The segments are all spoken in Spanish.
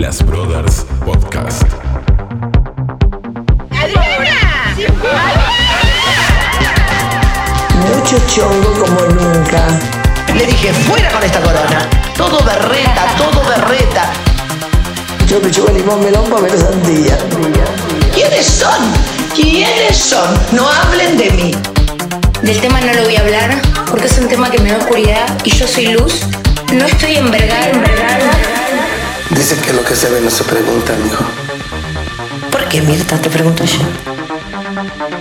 Las Brothers Podcast. Mucho chongo como nunca. Le dije, fuera con esta corona. Todo berreta, todo berreta. Yo me chupo limón melón para ver sandía. ¿Quiénes son? ¿Quiénes son? No hablen de mí. Del tema no lo voy a hablar porque es un tema que me da oscuridad y yo soy luz. No estoy envergada, envergada. Dicen que lo que se ve no se pregunta, mijo. ¿Por qué, Mirta? Te pregunto yo.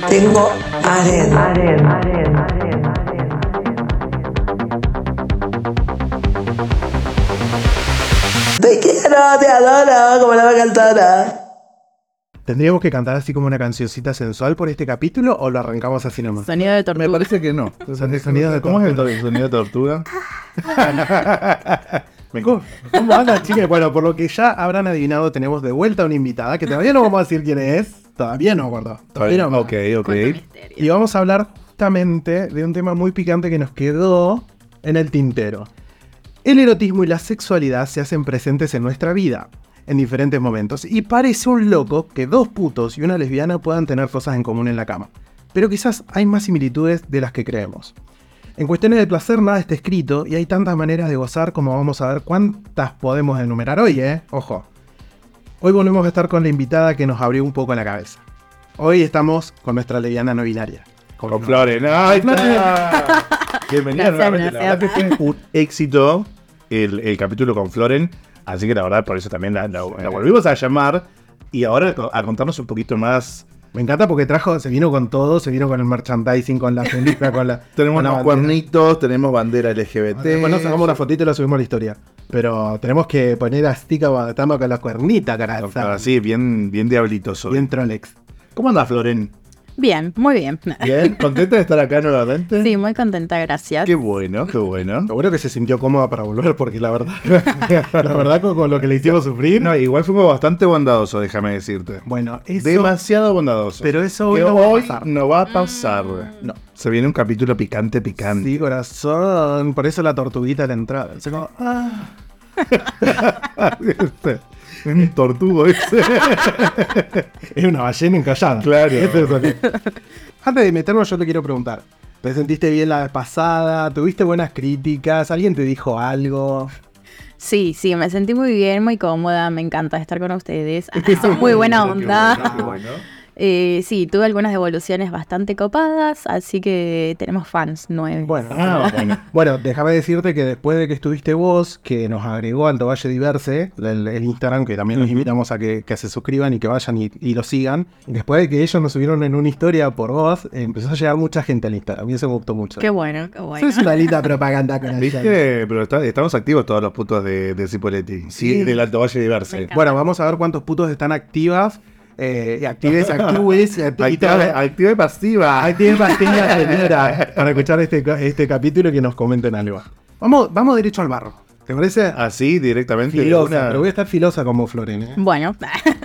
Tengo arena. Te quiero, te adoro, como la va cantora. ¿Tendríamos que cantar así como una cancioncita sensual por este capítulo o lo arrancamos así nomás? Sonido de tortuga. Me parece que no. Son sonidos de ¿Cómo es el to- sonido de tortuga? Me- ¿Cómo, andan, chicas? Bueno, por lo que ya habrán adivinado, tenemos de vuelta a una invitada que todavía no vamos a decir quién es. Todavía no, gordo. Todavía no. Ok, ok. Y vamos a hablar justamente de un tema muy picante que nos quedó en el tintero. El erotismo y la sexualidad se hacen presentes en nuestra vida, en diferentes momentos, y parece un loco que dos putos y una lesbiana puedan tener cosas en común en la cama. Pero quizás hay más similitudes de las que creemos. En cuestiones de placer nada está escrito y hay tantas maneras de gozar como vamos a ver cuántas podemos enumerar hoy, ¿eh? Ojo. Hoy volvemos a estar con la invitada que nos abrió un poco la cabeza. Hoy estamos con nuestra leviana no binaria. Con Floren. ¡Ahí está! Bienvenida nuevamente. La verdad que fue un éxito el, el capítulo con Floren. Así que la verdad, por eso también la, la- la volvimos a llamar. Y ahora a contarnos un poquito más. Me encanta porque trajo, se vino con todo, se vino con el merchandising, con la película, con la. Tenemos con la unos bandera. cuernitos, tenemos bandera LGBT. Nos sacamos una fotito y la subimos a la historia. Pero tenemos que poner a Stika estamos con la cuernita, carajo. Así, bien, bien diablitoso. Bien Trolex. ¿Cómo anda Floren? Bien, muy bien. ¿Bien? ¿Contenta de estar acá nuevamente? Sí, muy contenta, gracias. Qué bueno, qué bueno. Seguro que se sintió cómoda para volver, porque la verdad, la verdad con, con lo que le hicimos sufrir. No, igual fuimos bastante bondadosos, déjame decirte. Bueno, eso. Demasiado bondadosos. Pero eso hoy Que no va a hoy pasar. no va a pasar. No. Se viene un capítulo picante, picante. Sí, corazón. Por eso la tortuguita a la entrada. O sea, como, ah. Un tortugo ese. Es una ballena encallada. Claro. Es Antes de meternos, yo te quiero preguntar. ¿Te sentiste bien la vez pasada? ¿Tuviste buenas críticas? ¿Alguien te dijo algo? Sí, sí, me sentí muy bien, muy cómoda, me encanta estar con ustedes. Son muy buena onda. Eh, sí, tuve algunas devoluciones bastante copadas, así que tenemos fans nueve. Bueno, Ah, bueno. bueno, déjame decirte que después de que estuviste vos, que nos agregó Alto Valle Diverse, el, el Instagram, que también los invitamos a que, que se suscriban y que vayan y, y lo sigan. Después de que ellos nos subieron en una historia por vos, empezó a llegar mucha gente al Instagram. Y eso me gustó mucho. Qué bueno, qué bueno. Es una linda propaganda con el ¿Viste? Pero está- estamos activos todos los putos de, de Cipoletti. Sí, Sí. del Alto Valle Diverse. Bueno, vamos a ver cuántos putos están activas. Eh, actives, activa y pasiva. Activen pastillas señora, para escuchar este, este capítulo y que nos comenten algo. Vamos, vamos derecho al barro. ¿Te parece? Así, directamente. filosa, una- pero voy a estar filosa como Floren, ¿eh? Bueno,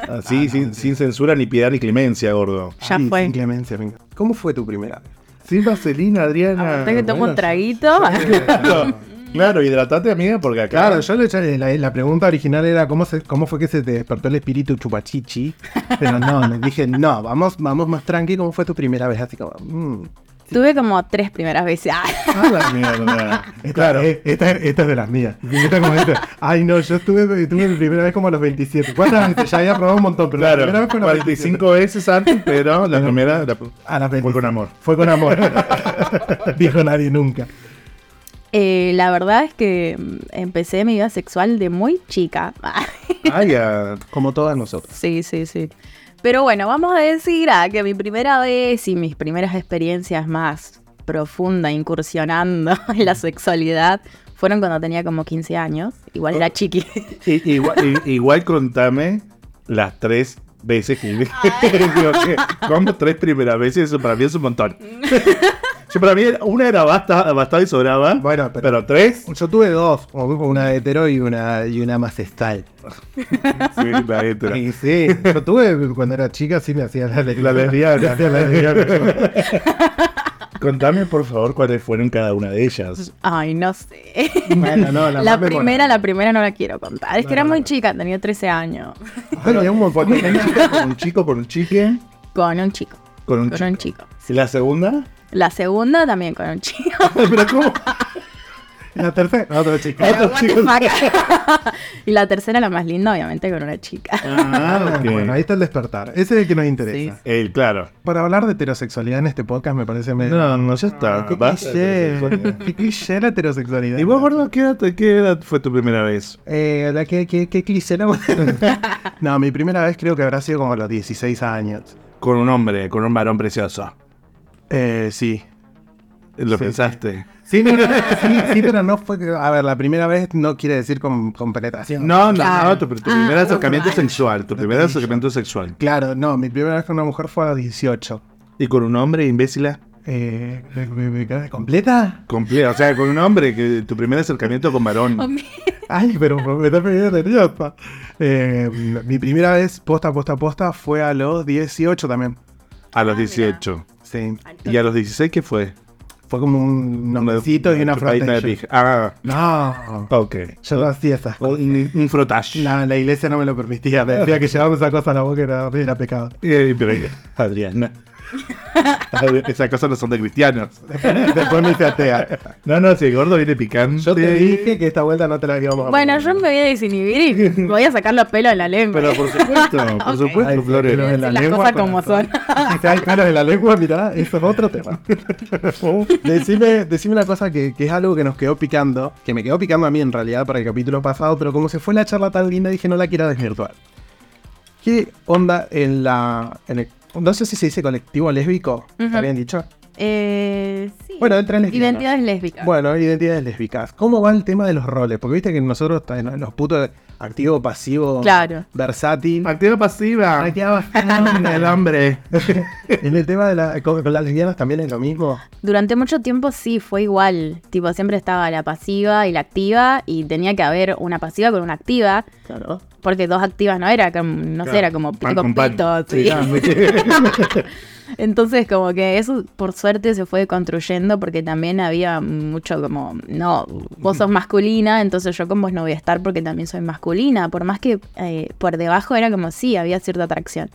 Así, sin, sin censura, ni piedad, ni clemencia, gordo. ya Ay, fue. sin clemencia, venga. ¿Cómo fue tu primera vez? Sin vaselina, Adriana. Hasta que tomo un traguito. claro, hidratate, amiga, porque acá. Claro, yo le eché- la, la pregunta original era cómo, se, cómo fue que se te despertó el espíritu chupachichi. Pero no, le dije, no, vamos, vamos más tranqui, ¿cómo fue tu primera vez? Así como, mm. Tuve como tres primeras veces. Ah, Ah, la mierda. Esta, Claro. eh, esta, esta es de las mías. Esta como esta. Ay, no, yo estuve, tuve mi primera vez como a los 27. ¿Cuántas veces? Ya había probado un montón, pero la Claro, primera vez fue a los 27. 45 veces antes, pero la primera la- A las fue 27. con amor. Fue con amor. Dijo nadie nunca. Eh, la verdad es que mm, empecé mi vida sexual de muy chica. Ay, ah, Como todas nosotras. Sí, sí, sí. Pero bueno, vamos a decir ah, que mi primera vez y mis primeras experiencias más profundas incursionando en la sexualidad fueron cuando tenía como 15 años. Igual era chiqui. i- igual, contame las tres veces que, como tres primeras veces, eso para mí es un montón. Yo para mí una era basta, bastante y sobraba. Bueno, pero- pero, tres. Yo tuve dos, una hetero y una, y una macestal. Sí, la hetero. Y sí, yo tuve cuando era chica, sí me hacía la, la lesbiana. me hacía la lesbiana. Contame, por favor, cuáles fueron cada una de ellas. Ay, no sé. Bueno, no, la, La más primera, la primera no la quiero contar. Es No, que era no, muy no. chica, tenía 13 años. Bueno, un montón. ¿Con un chico, con un chique? Con un chico. Con un Con chico. un chico. ¿Y la segunda? La segunda también con un chico. ¿Pero cómo? La tercera, otro chico. Y la tercera, la más linda, obviamente, con una chica. Ah, ok. Bueno, ahí está el despertar. Ese es el que nos interesa. Eh, claro. Para hablar de heterosexualidad en este podcast me parece medio... No, no, ya está. Qué cliché, qué cliché la heterosexualidad. ¿Y vos, gordo, qué edad, qué edad fue tu primera vez? Eh, la que, que, que cliché la No, mi primera vez creo que habrá sido como a los 16 años. Con un hombre, con un varón precioso. Eh, sí. ¿Lo Sí, pensaste? Sí, no, no, sí, sí, pero no fue. A ver, la primera vez no quiere decir con, con penetración. No, no, Claro. no, tu, tu Ah, primer acercamiento sexual. Tu primer acercamiento sexual. Claro, no, mi primera vez con una mujer fue a los 18. ¿Y con un hombre, imbécila? Eh, ¿me- me- me quedé ¿Completa? Completo. O sea, con un hombre, que tu primer acercamiento con varón. Ay, pero me está poniendo nerviosa. Eh, mi primera vez, posta, posta, posta, fue a los 18 también. A los 18. Sí. ¿Y a los 16 qué fue? Fue como un nombrecito y una pija. Ah, No, ok. yo no hacía esas cosas. Un, un frotage. La, la iglesia no me lo permitía. Me decía que llevamos esa cosa a la boca era, era pecado. Pero, Adriana. Esas cosas no son de cristianos. Después me hice atea. No, no, si el gordo viene picante. Yo te dije que esta vuelta no te la íbamos a Bueno, yo me voy a desinhibir y me voy a sacar los pelos de la lengua. Pero por supuesto, por supuesto, Ay, Flores. pero en la Las lengua, cosas como son. Si hay pelos en la lengua, mirá, eso es otro tema. decime, decime una cosa que, que es algo que nos quedó picando, que me quedó picando a mí en realidad para el capítulo pasado, pero como se fue la charla tan linda, dije no la quiero desvirtuar. ¿Qué onda en la. En el, no sé si se dice colectivo lésbico, ¿está Ujú. bien dicho? Eh, sí. Bueno, entre lesbianas. Identidades lésbicas. Bueno, identidades lésbicas. ¿Cómo va el tema de los roles? Porque viste que nosotros, en los putos activo, pasivo, Claro. versátil. Activa pasiva. Activa El hombre. En el tema de la, con, con las lesbianas también es lo mismo. Durante mucho tiempo sí, fue igual. Tipo, siempre estaba la pasiva y la activa y tenía que haber una pasiva con una activa. Claro. Porque dos activas no era, como, no sé, era como Pan con pito. Sí, Entonces, como que eso por suerte se fue construyendo porque también había mucho como, no, vos sos masculina, entonces yo con vos no voy a estar porque también soy masculina. Por más que eh, por debajo era como sí, había cierta atracción.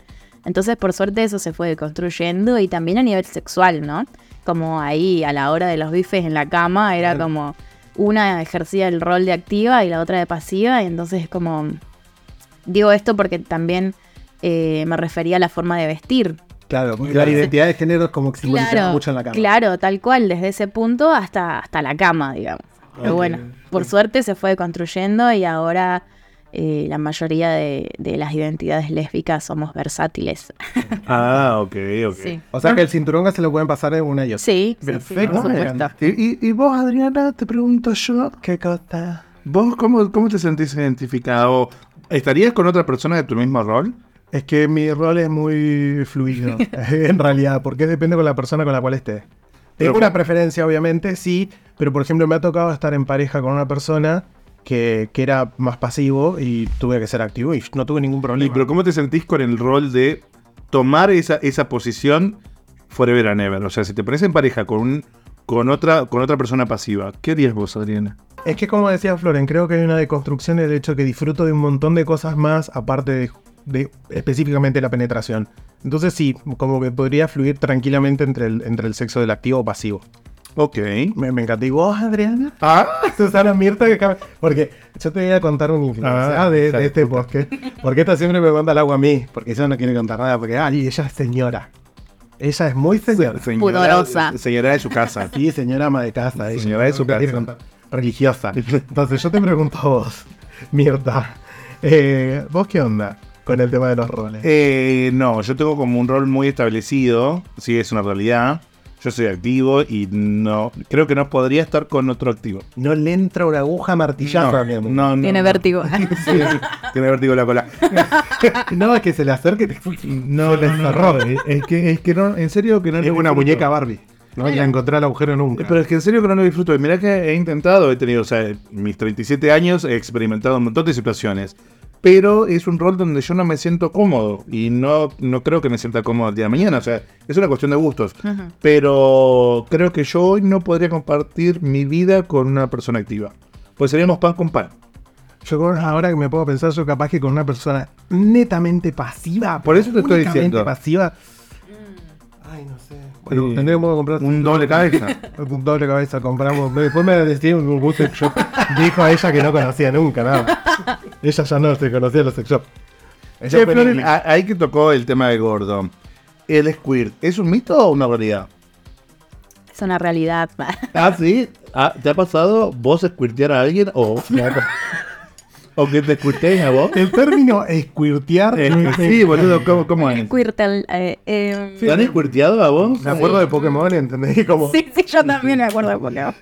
Entonces, por suerte eso se fue construyendo y también a nivel sexual, ¿no? Como ahí a la hora de los bifes en la cama era como una ejercía el rol de activa y la otra de pasiva y entonces como digo esto porque también eh, me refería a la forma de vestir. Claro, porque la identidad de género es como que se Claro, mucho en la cama. claro, tal cual, desde ese punto hasta, hasta la cama, digamos. Pero bueno, por suerte se fue construyendo y ahora eh, la mayoría de, de las identidades lésbicas somos versátiles. Ah, ok, ok. Sí. O sea que el cinturón se lo pueden pasar en una y otra. Sí, sí, sí, Perfecto. por me supuesto. encanta. ¿Y, y- y vos, Adriana, te pregunto yo, ¿Qué cosa? ¿vos cómo, cómo te sentís identificado? ¿Estarías con otra persona de tu mismo rol? Es que mi rol es muy fluido, en realidad, porque depende con la persona con la cual esté. Tengo Pero- una preferencia, obviamente, sí, pero por ejemplo me ha tocado estar en pareja con una persona que, que era más pasivo y tuve que ser activo y no tuve ningún Y, problema. pero ¿cómo te sentís con el rol de tomar esa, esa posición forever and ever? O sea, si te pones en pareja con, un, con, otra, con otra persona pasiva, ¿qué harías vos, Adriana? Es que como decía Floren, creo que hay una deconstrucción del hecho que disfruto de un montón de cosas más aparte de, de específicamente la penetración. Entonces sí, como que podría fluir tranquilamente entre el, entre el sexo del activo o pasivo. Ok. Me, me encanta. ¿Y vos, Adriana? Ah, Susana Mirta que Porque yo te voy a contar una infidencia Ah, de, este bosque. Porque esta siempre me cuenta el agua a mí. Porque ella no quiere contar nada. Porque, ay, ella es señora. Ella es muy señora. Pudorosa. Señora de su casa. Sí, señora ama de casa. ella, Señora de su casa. Religiosa. Entonces yo te pregunto a vos, Mirta. eh, ¿Vos qué onda con el tema de los roles? Eh, no, yo tengo como un rol muy establecido, sí, es una realidad. Yo soy activo y no creo que no podría estar con otro activo. no le entra una aguja martillaza, mi no, amor. no, no, Tiene no. vértigo. Sí, tiene vértigo la cola. No, es que se le acerque No, le cerró. es, es que, es que no, en serio que no Es una muñeca Barbie. No la encontré al agujero nunca. Pero es que en serio que no lo disfruto. Mirá que he intentado, he tenido, o sea, mis 37 años, he experimentado un montón de situaciones. Pero es un rol donde yo no me siento cómodo y no, no creo que me sienta cómodo el día de mañana. O sea, es una cuestión de gustos. Pero creo que yo hoy no podría compartir mi vida con una persona activa. Pues seríamos pan con pan. Yo con- ahora que me puedo pensar, yo capaz que con una persona netamente pasiva. Por eso te estoy diciendo. pasiva. Ay, no sé. Bueno, tendríamos que comprar Un doble cabeza. un doble cabeza. Compramos. Después me decía un bus sex shop. Dijo a ella que no conocía nunca nada. Ella ya no se conocía los sex shop. Che, ahí que tocó el tema de Gordo. ¿El squirt es un mito o una realidad? Es una realidad. Ah, sí. Ah, ¿Te ha pasado vos squirtear a alguien o, o que te squirteen a vos? El término squirtear. Eh, sí, boludo, ¿cómo, cómo es? Squirtle, eh, eh, ¿Te han squirteado a vos? Me acuerdo de Pokémon, ¿entendés? Como, Sí, sí, yo también me acuerdo de Pokémon.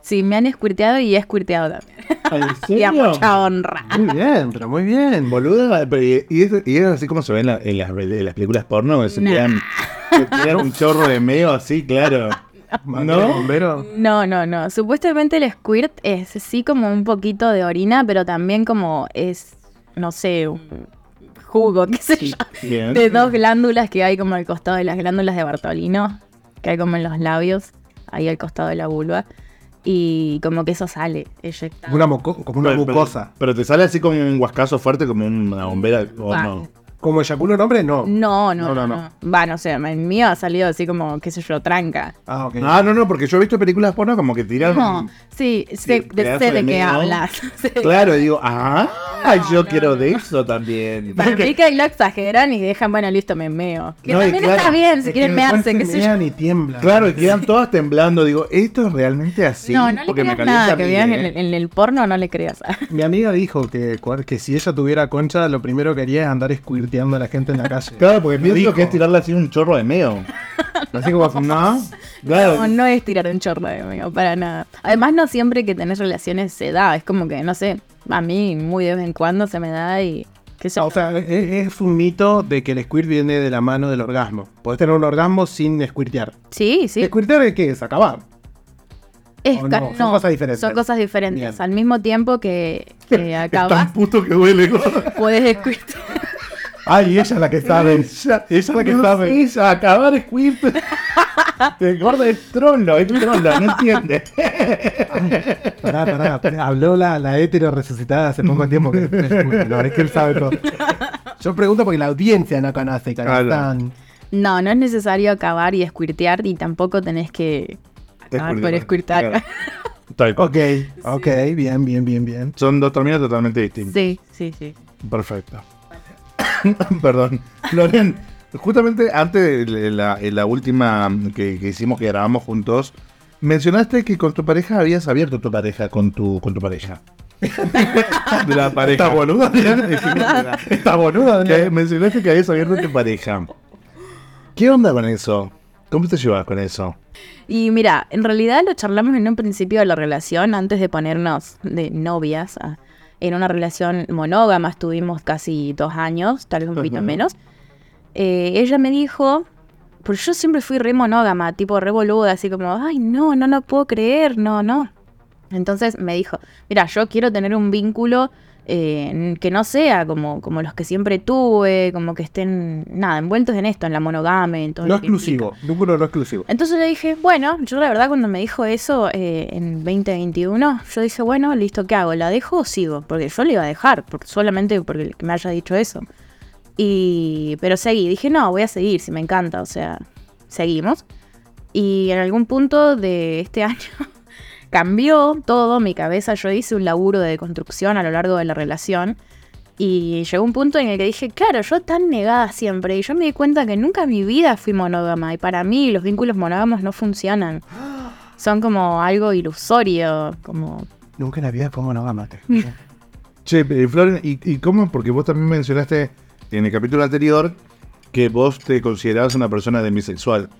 Sí, me han squirteado y he squirteado también. ¿En Y a serio? mucha honra. Muy bien, pero muy bien. Boluda, pero y, y es, y es así como se ve en, la- en las, en las películas porno, que se Nah. se tiran un chorro de meo así, claro. ¿No? Bombero. No, no, no. Supuestamente el squirt es sí como un poquito de orina, pero también como es, no sé, un jugo, qué sé yo. Bien. De dos glándulas que hay como al costado de las glándulas de Bartolino, que hay como en los labios, ahí al costado de la vulva. Y como que eso sale eyectado. Una moco- como una Pero- pero- mucosa. Pero, te sale así como un guascazo fuerte, como una bombera. o Ah. no. Como eyaculo un hombre, no. No, no, No, no, no, no. Va, no sé, el mío ha salido así como, qué sé yo, tranca. Ah, ok. Ah, no, no, porque yo he visto películas porno como que tiran. No, sí, sé, de, sé de qué hablas. Sí. Claro, y digo, ah, yo quiero de eso también. Para mí que ahí lo exageran y dejan, bueno, listo, me meo. Que también claro, está bien si quieren mearse, se qué sé yo. mean y tiemblan. Claro, y quedan todas temblando. Digo, ¿esto es realmente así? no, no le Porque me creas calienta nada que mí, veas ¿eh? en, el- en el porno, no le creas. Mi amiga dijo que, que si ella tuviera concha, lo primero que haría es andar squirteando a la gente en la calle. Claro, porque pienso Dijo. que es tirarle así un chorro de meo. Así como, no. Claro. No, no es tirar un chorro de meo, para nada. Además, no siempre que tenés relaciones se da. Es como que, no sé, a mí muy de vez en cuando se me da y... qué sé yo. O sea, es, es un mito de que el squirt viene de la mano del orgasmo. Podés tener un orgasmo sin squirtear. sí, sí. ¿Squirtear es qué? Es acabar. Es no, son cosas diferentes. Son cosas diferentes. Bien. Al mismo tiempo que, que Es acabas, tan puto que huele. puedes squirtear. Ay, ella es la que sabe. ella es la que sabe. Esa, acabar squirt. El gordo es trolo, es trolo, no entiende. Pará, pará. Habló la, la hetero resucitada hace poco tiempo. Que, no, es que él sabe todo. Yo pregunto porque la audiencia no conoce. Claro. No, no es necesario acabar y squirtear y tampoco tenés que acabar por squirtear. Claro. Ok, ok, bien, bien, bien, bien. Son dos términos totalmente distintos. Sí, sí, sí. Perfecto. Perdón. Loren, justamente antes de la, en la última que, que hicimos, que grabamos juntos, mencionaste que con tu pareja habías abierto tu pareja con tu, con tu pareja. de la pareja. Está boluda, Está boluda, Que mencionaste que habías abierto tu pareja. ¿Qué onda con eso? ¿Cómo te llevas con eso? Y mira, en realidad lo charlamos en un principio de la relación, antes de ponernos de novias. a- en una relación monógama estuvimos casi dos años, tal vez un poquito menos. Eh, ella me dijo, porque yo siempre fui re monógama, tipo re boluda, así como, ay, no, no, no puedo creer, no, no. Entonces me dijo, mira, yo quiero tener un vínculo eh, que no sea como, como los que siempre tuve, como que estén, nada, envueltos en esto, en la monogamia, en todo No lo que implica". exclusivo, número no exclusivo. Entonces le dije, bueno, yo la verdad cuando me dijo eso eh, en 2021, yo dije, bueno, listo, ¿qué hago? ¿La dejo o sigo? Porque yo le iba a dejar, por- solamente porque me haya dicho eso. Y, pero seguí, dije, no, voy a seguir, si me encanta, o sea, seguimos. Y en algún punto de este año cambió todo, mi cabeza, yo hice un laburo de construcción a lo largo de la relación. Y llegó un punto en el que dije, claro, yo tan negada siempre. Y yo me di cuenta que nunca en mi vida fui monógama. Y para mí los vínculos monógamos no funcionan. Son como algo ilusorio, como... Nunca en la vida fue monógama. Che, eh, Floren, ¿y, y cómo? Porque vos también mencionaste en el capítulo anterior que vos te considerabas una persona demisexual.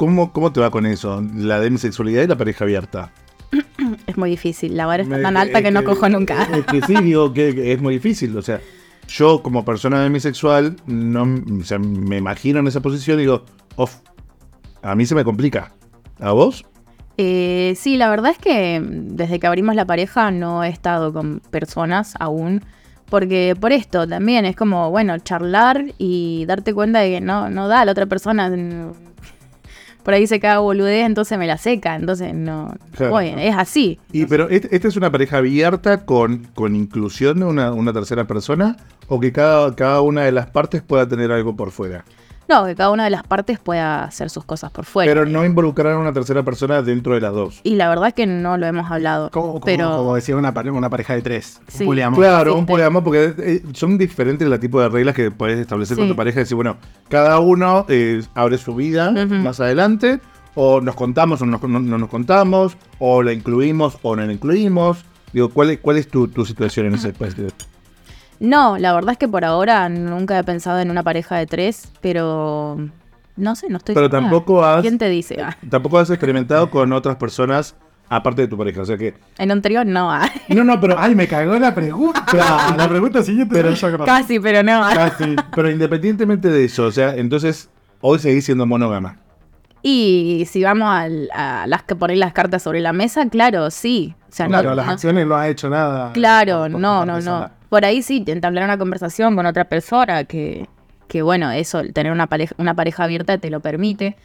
¿Cómo, ¿Cómo te va con eso? La demisexualidad y la pareja abierta. Es muy difícil. La vara está tan alta que no cojo nunca. Es que sí, digo que, es muy difícil. O sea, yo como persona demisexual, no, o sea, me imagino en esa posición y digo, off, a mí se me complica. ¿A vos? Eh, sí, la verdad es que desde que abrimos la pareja no he estado con personas aún, Porque por esto también es como, bueno, charlar y darte cuenta de que no, no da, la otra persona por ahí se caga boludez, entonces me la seca, entonces no, Claro. oye, es así. Y pero ¿este- esta es una pareja abierta con, con inclusión de una, una tercera persona o que cada, cada una de las partes pueda tener algo por fuera. No, que cada una de las partes pueda hacer sus cosas por fuera. Pero no involucrar a una tercera persona dentro de las dos. Y la verdad es que no lo hemos hablado. Como, como- pero como decía una, pare- una pareja de tres. un Sí. poliamor. Claro, un poliamor, porque eh, son diferentes los tipos de reglas que puedes establecer con tu pareja. Decir, bueno, cada uno eh, abre su vida más adelante, o nos contamos o nos- no, no nos contamos, o la incluimos o no la incluimos. Digo, ¿cuál es, cuál es tu, tu situación en ese aspecto? No, la verdad es que por ahora nunca he pensado en una pareja de tres, pero no sé, no estoy Pero segura. tampoco has, ¿Quién te dice? Ah, tampoco has experimentado con otras personas aparte de tu pareja. O sea que. en un trío no. ah. No, no, pero. Ay, me cagó la pregunta. la pregunta siguiente pero yo creo. Casi, pero no. ah. Casi. Pero independientemente de eso, o sea, entonces hoy seguís siendo monógama. Y si vamos al- a, las que poner las cartas sobre la mesa, claro, sí. O sea, no- Claro, las no- acciones no ha hecho nada. Claro, no, no, no. Por ahí sí, entablar una conversación con otra persona que, que bueno, eso, tener una pareja, una pareja abierta te lo permite.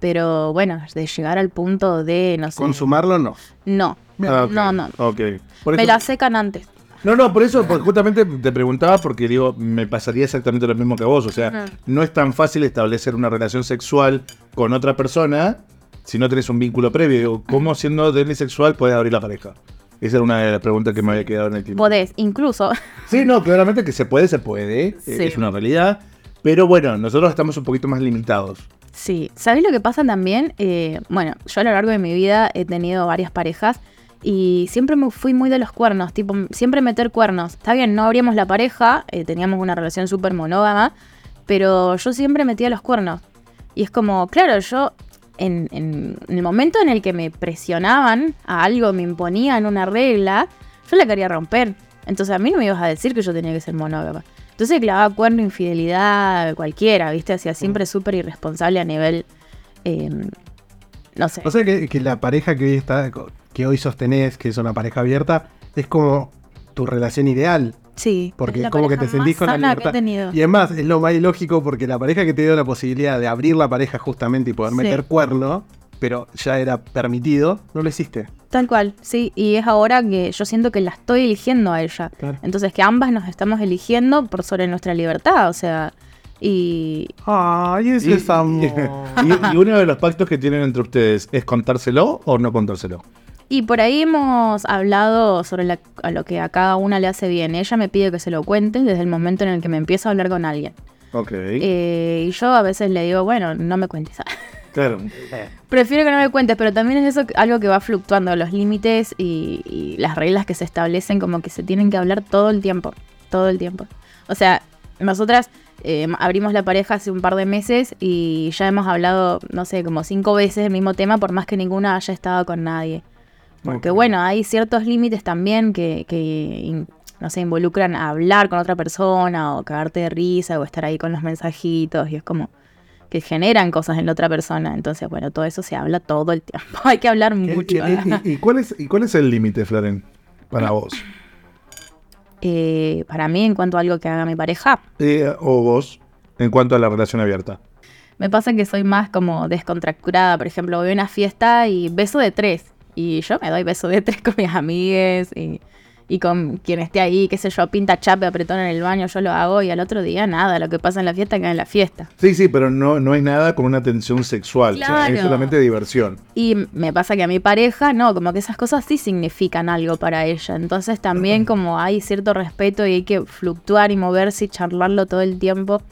Pero bueno, de llegar al punto de, no sé. Consumarlo no. No, Ah, ok. no, no. Ok. Por Me eso- la secan antes. No, no, por eso pues, justamente te preguntaba porque digo, me pasaría exactamente lo mismo que a vos. O sea, no es tan fácil establecer una relación sexual con otra persona si no tenés un vínculo previo. Digo, ¿Cómo siendo demisexual puedes abrir la pareja? Esa era una de las preguntas que me había quedado en el tiempo. Podés, incluso, Sí, no, claramente que se puede, se puede. Sí. Es una realidad. Pero bueno, nosotros estamos un poquito más limitados. sí. ¿Sabés lo que pasa también? Eh, bueno, yo a lo largo de mi vida he tenido varias parejas y siempre me fui muy de los cuernos, tipo, siempre meter cuernos. Está bien, no abríamos la pareja, eh, teníamos una relación súper monógama, pero yo siempre metía los cuernos. Y es como, claro, yo en, en- en el momento en el que me presionaban a algo, me imponían una regla, yo la quería romper. Entonces a mí no me ibas a decir que yo tenía que ser monógama. Entonces clavaba cuerno, infidelidad, cualquiera, ¿viste? Hacía siempre súper irresponsable a nivel, eh, no sé. O sea que, que la pareja que hoy está, que hoy sostenés, que es una pareja abierta, es como tu relación ideal. Sí. Porque es es como que te sentís con la sana que he libertad. tenido. Y además es lo más ilógico porque la pareja que te dio la posibilidad de abrir la pareja justamente y poder Sí. meter cuerno, pero ya era permitido, no lo hiciste. Tal cual, sí. Y es ahora que yo siento que la estoy eligiendo a ella. Claro. Entonces que ambas nos estamos eligiendo por sobre nuestra libertad, o sea. Y Ay, eso Y, es amor. y- y uno de los pactos que tienen entre ustedes es contárselo o no contárselo. Y por ahí hemos hablado sobre la- a lo que a cada una le hace bien. Ella me pide que se lo cuente desde el momento en el que me empiezo a hablar con alguien. Ok. Eh, y yo a veces le digo, bueno, no me cuentes. claro. Prefiero que no me cuentes, pero también es eso algo que va fluctuando, los límites y, y las reglas que se establecen como que se tienen que hablar todo el tiempo, todo el tiempo. O sea, nosotras eh, abrimos la pareja hace un par de meses y ya hemos hablado, no sé, como cinco veces el mismo tema por más que ninguna haya estado con nadie. Porque bueno, hay ciertos límites también que, no sé, involucran a hablar con otra persona o cagarte de risa o estar ahí con los mensajitos y es como que generan cosas en la otra persona. Entonces, bueno, todo eso se habla todo el tiempo. Hay que hablar ¿Qué- mucho. qué- ¿Y, y cuál es, ¿Y cuál es el límite, Floren, para vos? Eh, para mí, en cuanto a algo que haga mi pareja, Eh, o vos, en cuanto a la relación abierta. me pasa que soy más como descontracturada. Por ejemplo, voy a una fiesta y beso de tres. Y yo me doy beso de tres con mis amigues y, y con quien esté ahí, qué sé yo, pinta chape, apretón en el baño, yo lo hago y al otro día nada, lo que pasa en la fiesta queda en la fiesta. Sí, sí, pero no, no hay nada con una tensión sexual. o sea, es Claro. solamente diversión. Y me pasa que a mi pareja, no, como que esas cosas sí significan algo para ella. Entonces también como hay cierto respeto y hay que fluctuar y moverse y charlarlo todo el tiempo.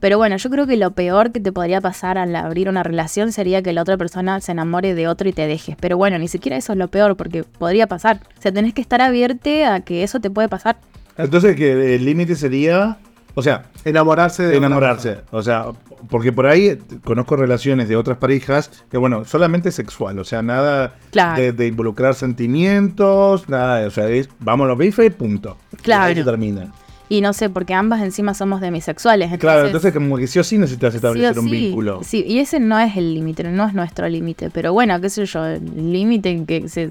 Pero bueno, yo creo que lo peor que te podría pasar al abrir una relación sería que la otra persona se enamore de otro y te dejes. Pero bueno, ni siquiera eso es lo peor porque podría pasar. O sea, tenés que estar abierto a que eso te puede pasar. Entonces, que el límite sería. O sea, Enamorarse de enamorarse. O sea, porque por ahí conozco relaciones de otras parejas que, bueno, solamente sexual. O sea, nada Claro. de, de involucrar sentimientos, nada. O sea, es vamos los bifes, punto. Claro. Y ahí se termina. Y no sé, porque ambas encima somos demisexuales. Claro, entonces como que sí o sí necesitas Sí establecer o un sí, vínculo. Sí, y ese no es el límite, no es nuestro límite. Pero bueno, qué sé yo, el límite en que se,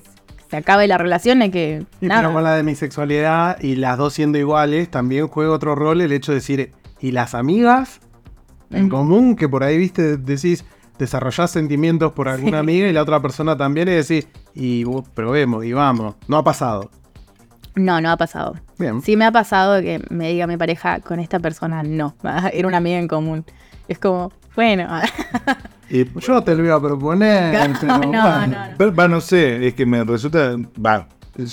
se acabe la relación es que. Y nada. pero con la de mi sexualidad y las dos siendo iguales, también juega otro rol el hecho de decir, ¿y las amigas? En Mm. común, que por ahí, viste, decís, desarrollás sentimientos por alguna amiga y la otra persona también, y decís, y uh, probemos, y vamos. No ha pasado. No, no ha pasado. Bien. Sí me ha pasado que me diga mi pareja con esta persona no. Era una amiga en común. Es como, bueno. Y, Yo te lo iba a proponer, no, no, no. pero, va, no sé, es que me resulta. Va,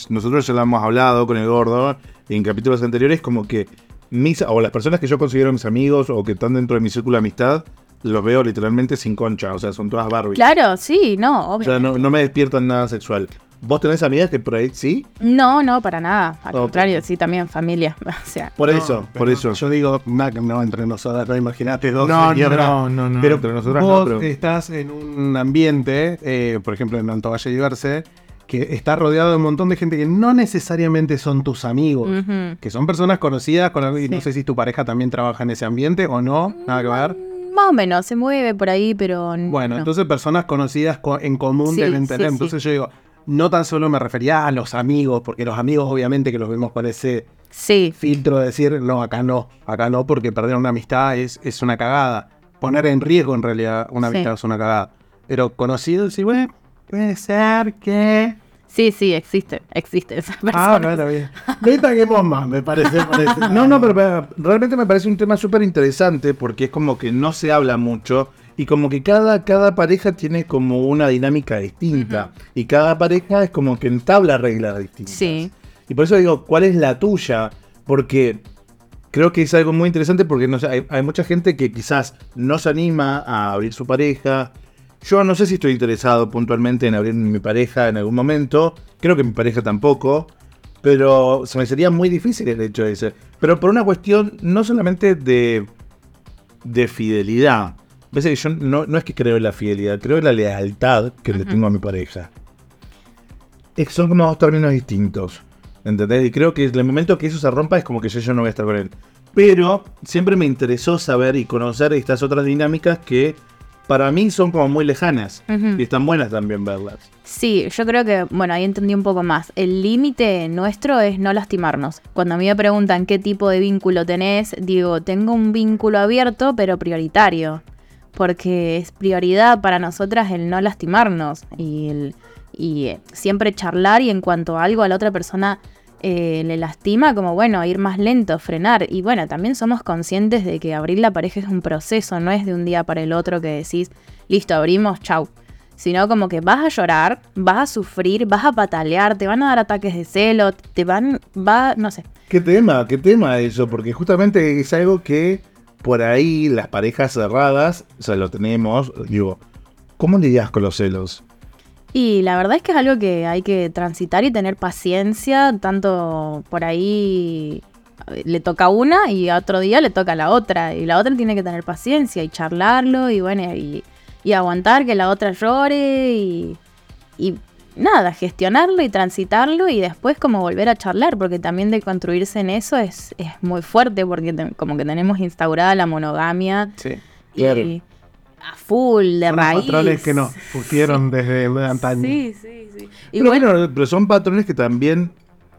nosotros ya lo hemos hablado con el gordo en capítulos anteriores, como que mis, o las personas que yo considero mis amigos o que están dentro de mi círculo de amistad, los veo literalmente sin concha, o sea, son todas Barbie. Claro, sí, no, O obvio. sea, no, no me despiertan nada sexual. ¿Vos tenés amigas que por ahí sí? No, no, para nada. Al contrario, sí, también familia. O sea, Por No, eso, por eso. Yo digo, no, que no entre nosotras, no imagínate dos. No, no, no, no, Pero entre nosotras vos no, pero- estás en un ambiente, eh, por ejemplo en Alto Valle Diverse, que está rodeado de un montón de gente que no necesariamente son tus amigos, que son personas conocidas, con algo- y no Sí. sé si tu pareja también trabaja en ese ambiente o no, nada que ver. más o menos, se mueve por ahí, pero. Bueno, no. entonces personas conocidas co- en común Sí, deben sí, tener. sí. Entonces yo digo, no tan solo me refería a los amigos, porque los amigos obviamente que los vemos con ese Sí, filtro de decir, no, acá no, acá no, porque perder una amistad es, es una cagada. Poner en riesgo en realidad una Sí. amistad es una cagada. Pero conocido, sí, bueno, puede ser que... sí, sí, existe, existe esa persona. Ah, bueno, bien. No indaguemos más, me parece. parece. No, no, pero realmente me parece un tema súper interesante porque es como que no se habla mucho y como que cada, cada pareja tiene como una dinámica distinta y cada pareja es como que entabla reglas distintas. Sí. Y por eso digo, ¿cuál es la tuya? Porque creo que es algo muy interesante porque no sé, hay, hay mucha gente que quizás no se anima a abrir su pareja. Yo no sé si estoy interesado puntualmente en abrir mi pareja en algún momento. Creo que mi pareja tampoco. Pero se me sería muy difícil el hecho de ese. Pero por una cuestión no solamente de, de fidelidad. Ves que yo no, no es que creo en la fidelidad, creo en la lealtad que le tengo a mi pareja. Es son como dos términos distintos. ¿Entendés? Y creo que el momento que eso se rompa es como que yo, yo no voy a estar con él. Pero siempre me interesó saber y conocer estas otras dinámicas que para mí son como muy lejanas. Y están buenas también verlas. Sí, yo creo que, bueno, ahí entendí un poco más. El límite nuestro es no lastimarnos. Cuando a mí me preguntan qué tipo de vínculo tenés, digo, tengo un vínculo abierto, pero prioritario. Porque es prioridad para nosotras el no lastimarnos y, el, y eh, siempre charlar y en cuanto algo a la otra persona eh, le lastima, como bueno, ir más lento, frenar. Y bueno, también somos conscientes de que abrir la pareja es un proceso, no es de un día para el otro que decís, listo, abrimos, chau sino como que vas a llorar, vas a sufrir, vas a patalear, te van a dar ataques de celo, te van, va, no sé. ¿Qué tema? ¿Qué tema eso? Porque justamente es algo que por ahí las parejas cerradas, o sea, lo tenemos, digo, ¿cómo lidias con los celos? Y la verdad es que es algo que hay que transitar y tener paciencia, tanto por ahí eh, le toca una y otro día le toca la otra, y la otra tiene que tener paciencia y charlarlo y bueno, y, aguantar que la otra llore y nada, gestionarlo y transitarlo y después como volver a charlar, porque también de construirse en eso es, es muy fuerte, porque te- como que tenemos instaurada la monogamia Sí. Claro. y a full, de Son raíz. patrones que nos pusieron desde antaño. Sí, sí, sí. Y Pero, bueno, bueno, pero son patrones que también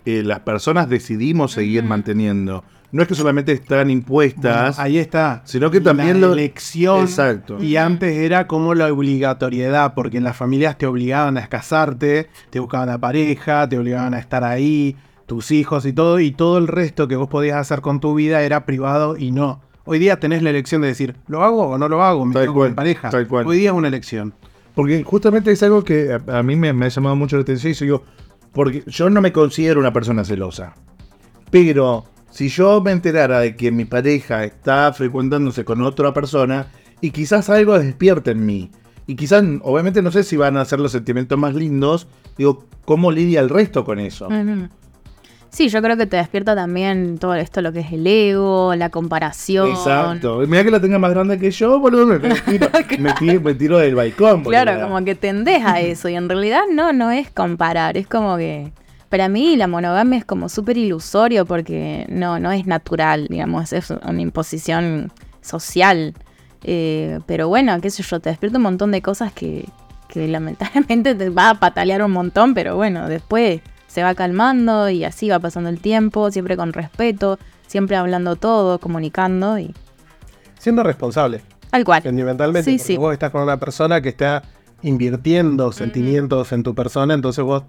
eh, las personas decidimos seguir manteniendo. No es que solamente están impuestas, Ahí está. sino que también la lo- elección. Exacto. Y antes era como la obligatoriedad, porque en las familias te obligaban a casarte, te buscaban a pareja, te obligaban a estar ahí, tus hijos y todo, y todo el resto que vos podías hacer con tu vida era privado y no. Hoy día tenés la elección de decir, ¿lo hago o no lo hago? Me con pareja. cual. Hoy día es una elección. Porque justamente es algo que a, a mí me, me ha llamado mucho la atención y digo, porque yo no me considero una persona celosa. Pero si yo me enterara de que mi pareja está frecuentándose con otra persona y quizás algo despierta en mí, y quizás, obviamente no sé si van a ser los sentimientos más lindos, digo, ¿cómo lidia el resto con eso? Sí, yo creo que te despierta también todo esto, lo que es el ego, la comparación. Exacto. Mira que la tenga más grande que yo, boludo, me, tiro, me tiro- me tiro del balcón. Claro, como que tendés a eso y en realidad no, no es comparar, es como que para mí la monogamia es como súper ilusorio porque no, no es natural, digamos, es una imposición social. Eh, pero bueno, qué sé yo, te despierta un montón de cosas que, que lamentablemente te va a patalear un montón, pero bueno, después se va calmando y así va pasando el tiempo, siempre con respeto, siempre hablando todo, comunicando y Siendo responsable, tal cual. sentimentalmente. Sí, sí. vos estás con una persona que está invirtiendo sentimientos en tu persona, entonces vos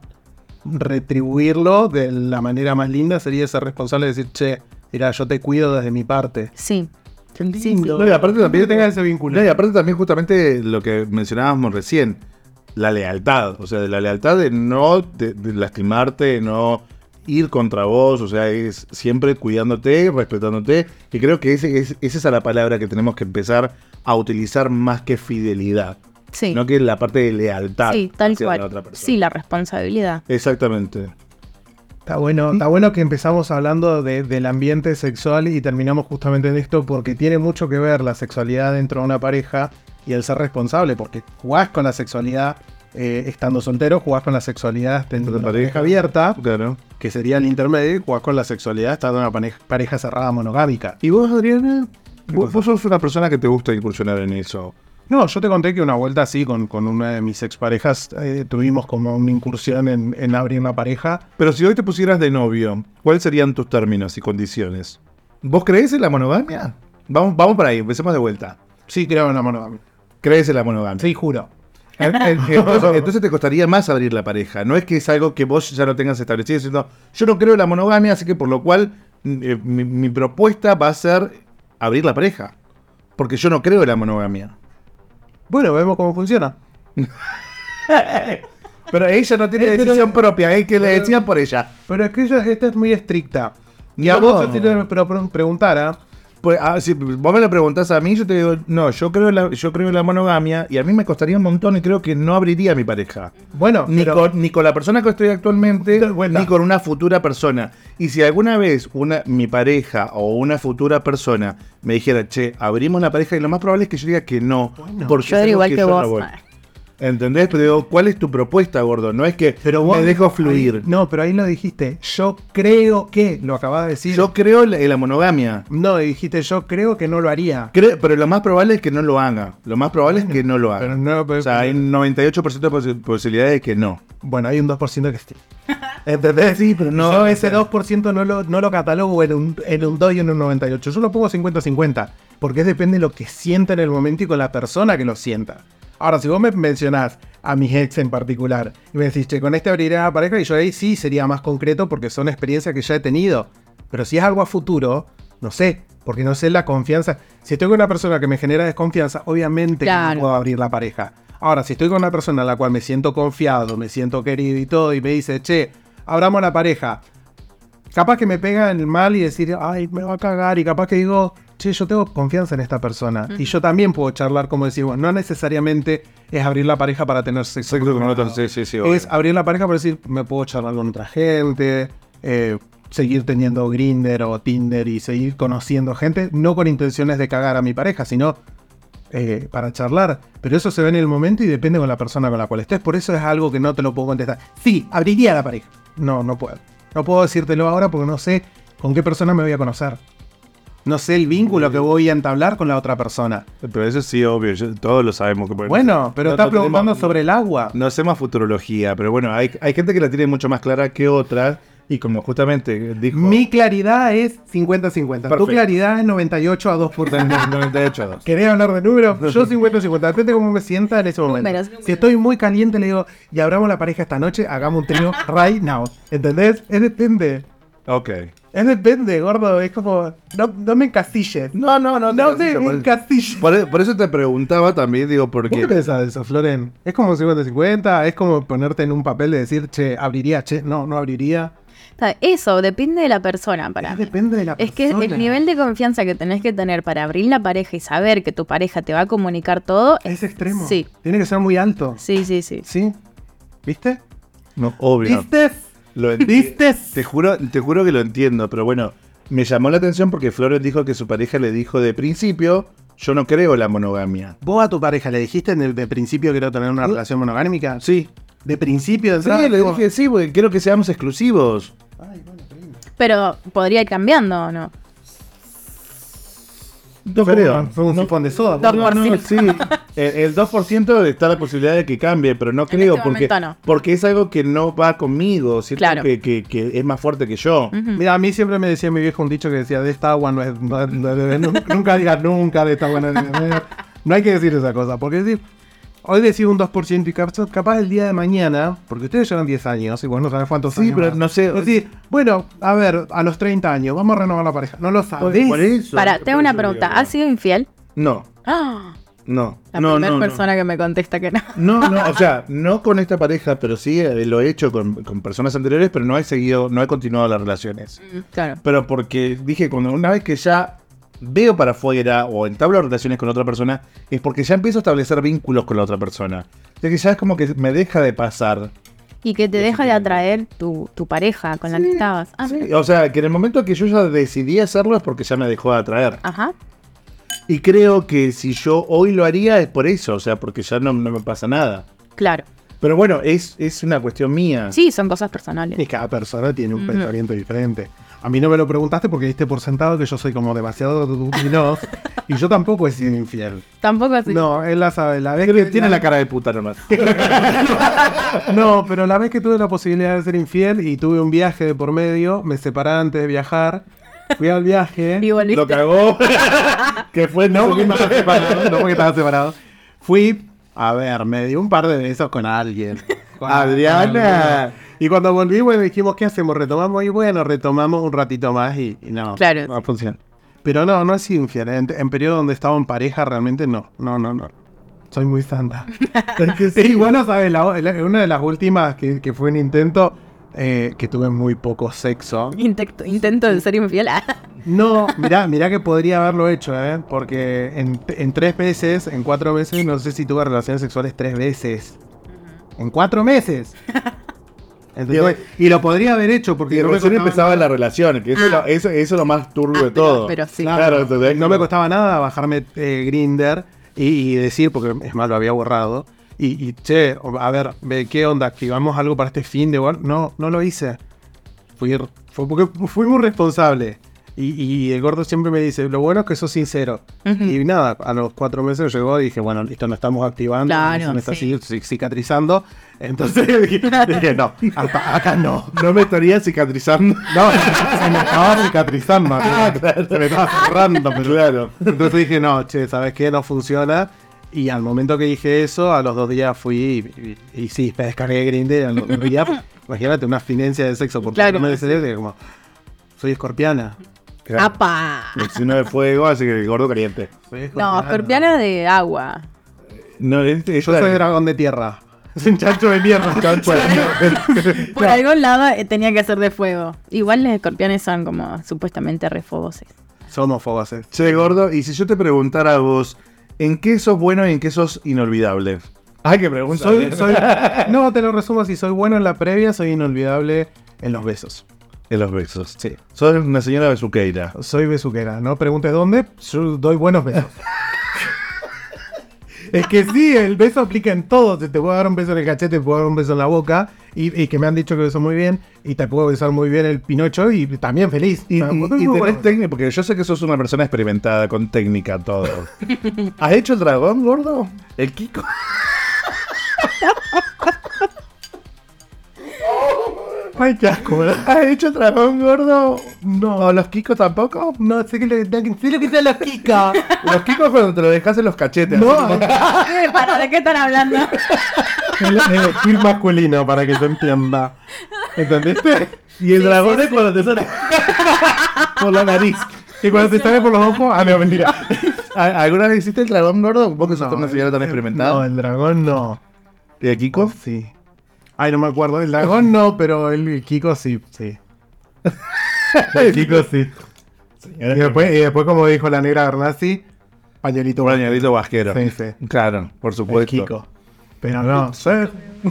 retribuirlo de la manera más linda sería ser responsable de decir, che, mira, yo te cuido desde mi parte. Sí. Qué Sí, sí. lindo. No, y aparte también tenga ese vínculo. No, y aparte también justamente lo que mencionábamos recién, la lealtad, o sea, de la lealtad de no de, de lastimarte, de no ir contra vos, o sea, es siempre cuidándote, respetándote, y creo que ese, es, esa es la palabra que tenemos que empezar a utilizar más que fidelidad, Sí. no que la parte de lealtad Sí, tal hacia cual. la otra persona. Sí, la responsabilidad. Exactamente. Está bueno, está bueno que empezamos hablando de- del ambiente sexual y terminamos justamente en esto porque tiene mucho que ver la sexualidad dentro de una pareja y el ser responsable, porque jugás con la sexualidad eh, estando soltero, jugás con la sexualidad dentro de una pareja abierta, Claro. que sería el intermedio, y jugás con la sexualidad estando en una pareja, pareja cerrada monogámica. ¿Y vos, Adriana? Vos, vos sos una persona que te gusta incursionar en eso. No, yo te conté que una vuelta así con, con una de mis exparejas eh, tuvimos como una incursión en, en abrir una pareja. Pero si hoy te pusieras de novio, ¿cuáles serían tus términos y condiciones? ¿Vos crees en la monogamia? Vamos, vamos para ahí, empecemos de vuelta. Sí, creo en la monogamia. ¿Crees en la monogamia? Sí, juro. En- en- Entonces, entonces te costaría más abrir la pareja. No es que es algo que vos ya no tengas establecido, sino yo no creo en la monogamia, así que por lo cual mm, eh, mi, mi propuesta va a ser abrir la pareja. Porque yo no creo en la monogamia. Bueno, vemos cómo funciona. Pero ella no tiene Eh, decisión propia, es que le decían por ella. Pero es que ella, esta es muy estricta. Y a vos si te preguntara, Pues, ah, si vos me lo preguntás a mí, yo te digo, no, yo creo, en la, yo creo en la monogamia y a mí me costaría un montón y creo que no abriría mi pareja. bueno, Ni, pero- con, ni con la persona que estoy actualmente, bueno. ni con una futura persona. Y si alguna vez una, mi pareja o una futura persona me dijera, che, abrimos la pareja, y lo más probable es que yo diga que no. porque Yo igual que vos. no. ¿Entendés? Pero digo, ¿cuál es tu propuesta, gordo? No es que pero vos- me dejo fluir. ahí- no, pero ahí lo dijiste. Yo creo que, lo acabas de decir. Yo creo en la, la monogamia. no, dijiste yo creo que no lo haría. Pero lo más probable es que no lo haga. Lo más probable es que no lo haga. Pero no, pero- o sea, hay 98% de posi- posibilidades de que no. Bueno, hay un 2% que sí. ¿Entendés? Sí, pero no- Yo ese 2% no lo, no lo catalogo en un, en un 2 y en un 98. Yo lo pongo 50-50. Porque depende de lo que sienta en el momento y con la persona que lo sienta. Ahora, si vos me mencionás a mis ex en particular y me decís, che, con este abriré la pareja, y yo ahí sí sería más concreto porque son experiencias que ya he tenido. Pero si es algo a futuro, no sé, porque no sé la confianza. Si estoy con una persona que me genera desconfianza, obviamente que no puedo abrir la pareja. Ahora, si estoy con una persona a la cual me siento confiado, me siento querido y todo, y me dice, che, abramos la pareja, capaz que me pega en el mal y decir, ay, me va a cagar, y capaz que digo, che, yo tengo confianza en esta persona. Y yo también puedo charlar, como decís, bueno, no necesariamente es abrir la pareja para tener sexo. Exacto, con otro. sí, sí, sí. Es abrir la pareja para decir, me puedo charlar con otra gente, eh, seguir teniendo Grinder o Tinder y seguir conociendo gente, no con intenciones de cagar a mi pareja, sino eh, para charlar. Pero eso se ve en el momento y depende con la persona con la cual estés. Por eso es algo que no te lo puedo contestar. Sí, abriría la pareja. No, no puedo. No puedo decírtelo ahora porque no sé con qué persona me voy a conocer. No sé el vínculo que voy a entablar con la otra persona. Pero eso sí, obvio, yo- todos lo sabemos. Que Bueno, pero No- estás no preguntando tenemos- sobre el agua. No hacemos futurología, pero bueno, hay, hay gente que la tiene mucho más clara que otras. Y como justamente dijo. Mi claridad es 50-50. Tu Perfecto. claridad es 98 a 2 por 98 a 2. ¿Querés hablar de números? Yo 50-50. Depende de cómo me sienta en ese momento. Números, números. Si estoy muy caliente, le digo, y abramos la pareja esta noche, hagamos un trío right now. ¿Entendés? Es depende. Ok. Es depende, gordo. Es como, no, no me encasilles. No, no, no. No te- me encasilles. por, por eso te preguntaba también, digo, ¿Por qué porque. pensás de eso, Floren? Es como 50-50, es como ponerte en un papel de decir, che, abriría, che, no, no abriría. Eso depende de la persona para Es mí. depende de la Es que persona. el nivel de confianza que tenés que tener para abrir la pareja y saber que tu pareja te va a comunicar todo Es extremo. Sí. Tiene que ser muy alto. Sí, sí, sí. ¿Sí? ¿Viste? No, obvio. ¿Viste? Lo ¿Viste? Te juro, te juro que lo entiendo, pero bueno, me llamó la atención porque Flores dijo que su pareja le dijo de principio, yo no creo en la monogamia. ¿Vos a tu pareja le dijiste en el de principio quiero tener una relación monogámica? Sí. ¿De principio? de Sí, entrada? le Como- dije sí, porque quiero que seamos exclusivos. Pero podría ir cambiando o no. Creo. Fue un sifón de soda. Dos por No, ciento. sí. El, el 2% está la posibilidad de que cambie, pero no creo este porque, no. porque es algo que no va conmigo, siento Claro. que, que- que es más fuerte que yo. Mira, a mí siempre me decía mi viejo un dicho que decía, de esta agua no es... no- no- no- no- nunca digas nunca de esta agua no es de beber". No hay que decir esa cosa, porque decir... Hoy decís un 2% y capaz, capaz el día de mañana, porque ustedes llevan 10 años y vos no sabes cuántos Sí, años pero más. no sé- Decir, bueno, a ver, a los 30 años, vamos a renovar la pareja. No lo sabés. Por eso. Para, tengo una Por eso pregunta. ¿Has sido infiel? No, Ah, no. la no, primera no, no. persona que me contesta que no. No, no, o sea, no con esta pareja, pero sí eh, lo he hecho con, con personas anteriores, pero no he seguido, no he continuado las relaciones. Claro. Pero porque dije, cuando una vez que ya veo para afuera o entablo relaciones con otra persona, es porque ya empiezo a establecer vínculos con la otra persona. O sea que ya es como que me deja de pasar. Y que te deja de atraer tu, tu pareja con la que estabas. Ah, Sí, O sea, que en el momento que yo ya decidí hacerlo es porque ya me dejó de atraer. Ajá. Y creo que si yo hoy lo haría es por eso, o sea, porque ya no, no me pasa nada. Claro. Pero bueno, es, es una cuestión mía. Sí, son cosas personales. Y cada persona tiene un pensamiento diferente. A mí no me lo preguntaste porque diste por sentado que yo soy como demasiado veloz y yo tampoco he sido infiel. Tampoco así. No, él la sabe. La vez que Tiene la cara de puta nomás. No, pero la vez que tuve la posibilidad de ser infiel y tuve un viaje de por medio, me separé antes de viajar, fui al viaje. Lo cagó. que fue No no. porque estaba separado, no porque estaba separado. Fui, a ver, me di un par de besos con alguien. Con Adriana. Y cuando bueno, dijimos, ¿qué hacemos? ¿Retomamos? Y bueno, retomamos un ratito más y, y no. Claro. No funciona. Pero no, no sido infiel. En, en periodo donde estaba en pareja, realmente no. No, no, no. Soy muy santa. y bueno, ¿sabes? La- la- una de las últimas que, que fue un intento, eh, que tuve muy poco sexo. Intento, intento de ser infiel. No, mirá, mirá que podría haberlo hecho, ¿eh? Porque en, en tres meses, en cuatro meses, no sé si tuve relaciones sexuales tres veces. En cuatro meses. Entonces, y lo podría haber hecho porque Y no recién empezaba la relación, que eso, es lo- eso, eso es lo más turbio de Ah, todo. pero sí. Claro, ¿entendés? no me costaba nada bajarme eh, Grinder y, y decir, porque es más, lo había borrado. Y, y, che, a ver, ve, ¿qué onda? ¿Activamos algo para este fin de igual? No, no lo hice. Fui, fue porque fui muy responsable. Y, y el gordo siempre me dice, lo bueno es que sos sincero. Ujú. Y nada, a los cuatro meses llegó y dije, bueno, listo, nos estamos activando, Claro, me está sí. ci- ci- cicatrizando. Entonces dije, no, acá, acá no. No me estaría cicatrizando. No, se me estaba cicatrizando. Se me estaba cerrando, pero Claro. Entonces dije, no, che, ¿sabes qué? No funciona. Y al momento que dije eso, a los dos días fui y, y- y sí, me descargué Grindr. Imagínate, una abstinencia de sexo por Claro. no me como, soy escorpiana. ¡Apa! El signo de fuego, así que el gordo caliente. No, escorpiana de agua. No, este, Yo soy dragón de tierra. Es un chancho de mierda. Por algún lado eh, tenía que ser de fuego. Igual los escorpiones son como supuestamente refogosos. Somos fogaces. Che, gordo, y si yo te preguntara a vos, ¿en qué sos bueno y en qué sos inolvidable? Ay, qué pregunta. Soy, soy- no, te lo resumo así. Soy bueno en la previa, soy inolvidable en los besos. En los besos. Sí. Sos una señora besuqueira. Soy besuquera. No preguntes dónde, yo doy buenos besos. es que sí, el beso aplica en todo. Te, te puedo dar un beso en el cachete, te puedo dar un beso en la boca. Y, y que me han dicho que beso muy bien. Y te puedo besar muy bien el pinocho y también feliz. Y, y- y tenés técnica, porque yo sé que sos una persona experimentada con técnica, todo. ¿Has hecho el dragón, gordo? El Kiko. Ay, qué asco, ¿verdad? ¿Has hecho el dragón, gordo? No. ¿O los Kikos tampoco? No, sé que, lo, sé lo que son los Kika. Los Kikos cuando te lo dejas en los cachetes. No, así como- Eh, ¿Para de qué están hablando? el, el estilo masculino, para que se entienda. ¿Entendiste? Y el dragón es cuando te sale por la nariz. Y cuando te sale por los ojos, ah, no, mentira. ¿A- ¿Alguna vez hiciste el dragón, gordo? Vos que sos una señora tan No, experimentada. el dragón no. ¿Y el Kiko? Sí. Ay, no me acuerdo. El dragón no, pero el Kiko sí, sí. El Kiko sí. Y después, y después, como dijo la negra Bernasi, pañuelito. Un añadito vasquero. Sí, sí. Claro, por El supuesto. Kiko. Pero no, soy...